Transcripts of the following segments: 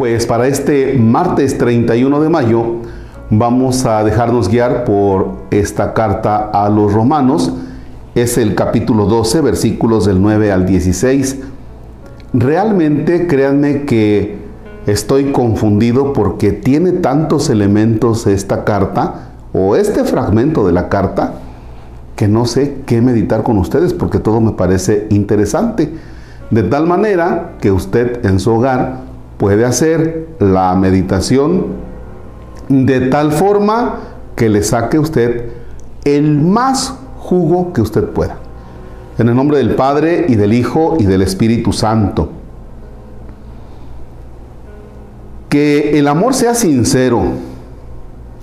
Pues para este martes 31 de mayo vamos a dejarnos guiar por esta carta a los romanos. Es el capítulo 12, versículos del 9 al 16. Realmente créanme que estoy confundido porque tiene tantos elementos esta carta o este fragmento de la carta que no sé qué meditar con ustedes porque todo me parece interesante. De tal manera que usted en su hogar puede hacer la meditación de tal forma que le saque usted el más jugo que usted pueda. En el nombre del Padre y del Hijo y del Espíritu Santo. Que el amor sea sincero,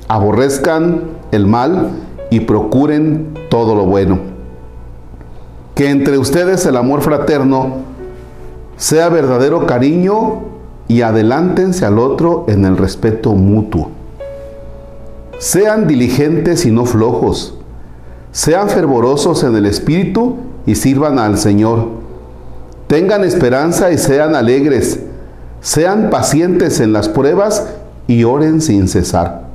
aborrezcan el mal y procuren todo lo bueno. Que entre ustedes el amor fraterno sea verdadero cariño y adelántense al otro en el respeto mutuo. Sean diligentes y no flojos. Sean fervorosos en el espíritu y sirvan al Señor. Tengan esperanza y sean alegres. Sean pacientes en las pruebas y oren sin cesar.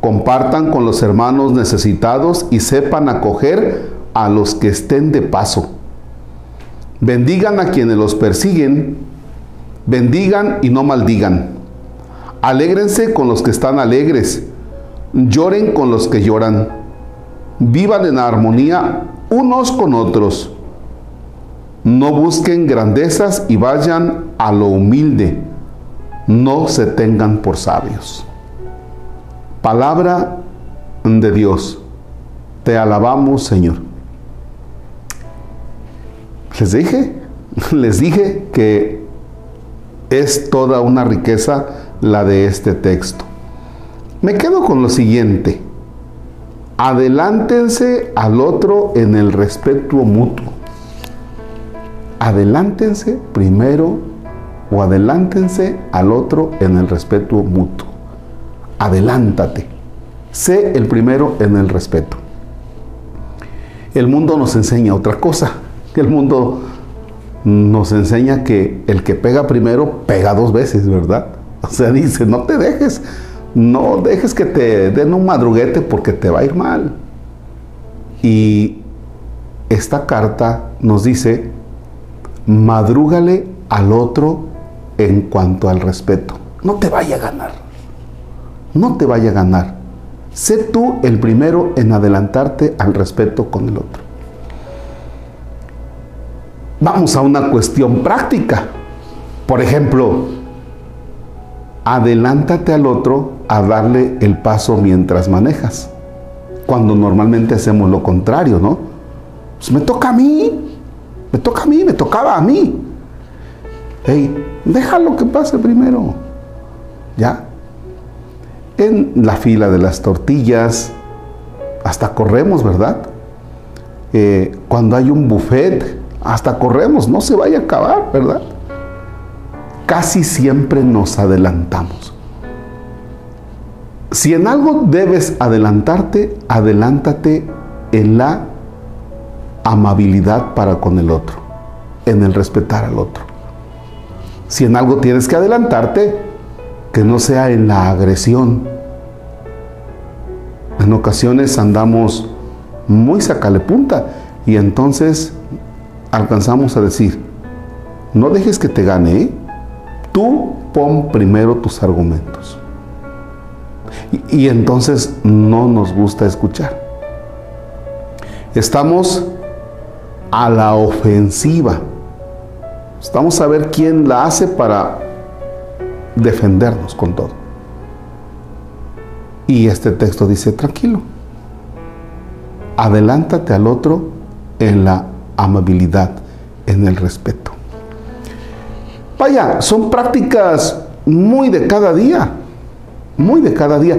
Compartan con los hermanos necesitados y sepan acoger a los que estén de paso. Bendigan a quienes los persiguen Bendigan y no maldigan. Alégrense con los que están alegres. Lloren con los que lloran. Vivan en armonía unos con otros. No busquen grandezas y vayan a lo humilde. No se tengan por sabios. Palabra de Dios. Te alabamos, Señor. Les dije, les dije que es toda una riqueza la de este texto. Me quedo con lo siguiente. Adelántense al otro en el respeto mutuo. Adelántense primero o adelántense al otro en el respeto mutuo. Adelántate. Sé el primero en el respeto. El mundo nos enseña otra cosa. El mundo nos enseña que el que pega primero pega dos veces, ¿verdad? O sea, dice, no te dejes, no dejes que te den un madruguete porque te va a ir mal. Y esta carta nos dice, madrúgale al otro en cuanto al respeto. No te vaya a ganar. No te vaya a ganar. Sé tú el primero en adelantarte al respeto con el otro. Vamos a una cuestión práctica. Por ejemplo, adelántate al otro a darle el paso mientras manejas. Cuando normalmente hacemos lo contrario, ¿no? Pues me toca a mí, me toca a mí, me tocaba a mí. Hey, déjalo que pase primero. ¿Ya? En la fila de las tortillas, hasta corremos, ¿verdad? Eh, cuando hay un buffet, hasta corremos, no se vaya a acabar, ¿verdad? Casi siempre nos adelantamos. Si en algo debes adelantarte, adelántate en la amabilidad para con el otro, en el respetar al otro. Si en algo tienes que adelantarte, que no sea en la agresión. En ocasiones andamos muy sacale punta y entonces alcanzamos a decir, no dejes que te gane, ¿eh? tú pon primero tus argumentos. Y, entonces no nos gusta escuchar. Estamos a la ofensiva. Estamos a ver quién la hace para defendernos con todo. Y este texto dice, tranquilo, adelántate al otro en la amabilidad, en el respeto. Vaya, son prácticas muy de cada día, muy de cada día.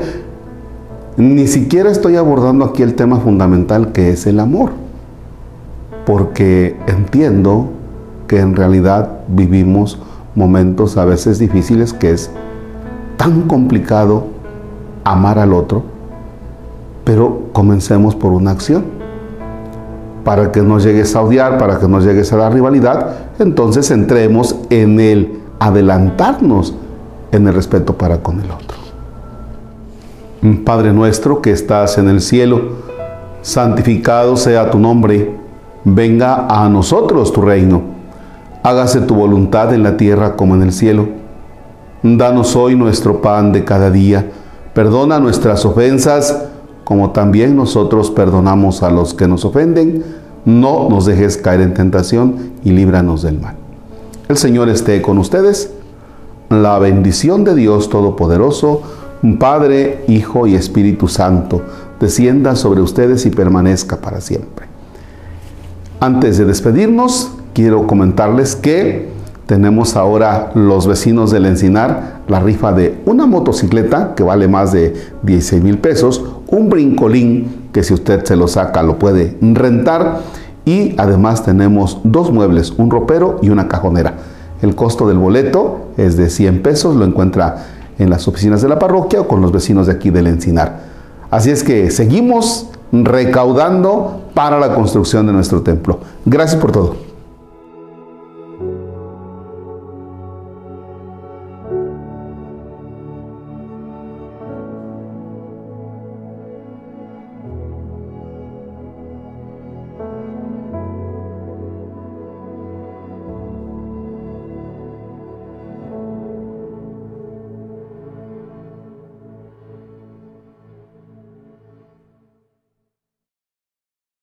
Ni siquiera estoy abordando aquí el tema fundamental que es el amor, porque entiendo que en realidad vivimos momentos a veces difíciles que es tan complicado amar al otro, pero comencemos por una acción para que no llegues a odiar, para que no llegues a la rivalidad, entonces entremos en el adelantarnos en el respeto para con el otro. Padre nuestro que estás en el cielo, santificado sea tu nombre, venga a nosotros tu reino, hágase tu voluntad en la tierra como en el cielo. Danos hoy nuestro pan de cada día, perdona nuestras ofensas como también nosotros perdonamos a los que nos ofenden, no nos dejes caer en tentación y líbranos del mal. El Señor esté con ustedes. La bendición de Dios Todopoderoso, Padre, Hijo y Espíritu Santo, descienda sobre ustedes y permanezca para siempre. Antes de despedirnos, quiero comentarles que tenemos ahora los vecinos del Encinar la rifa de una motocicleta que vale más de 16 mil pesos, un brincolín que si usted se lo saca lo puede rentar y además tenemos dos muebles, un ropero y una cajonera. El costo del boleto es de 100 pesos, lo encuentra en las oficinas de la parroquia o con los vecinos de aquí del Encinar. Así es que seguimos recaudando para la construcción de nuestro templo. Gracias por todo.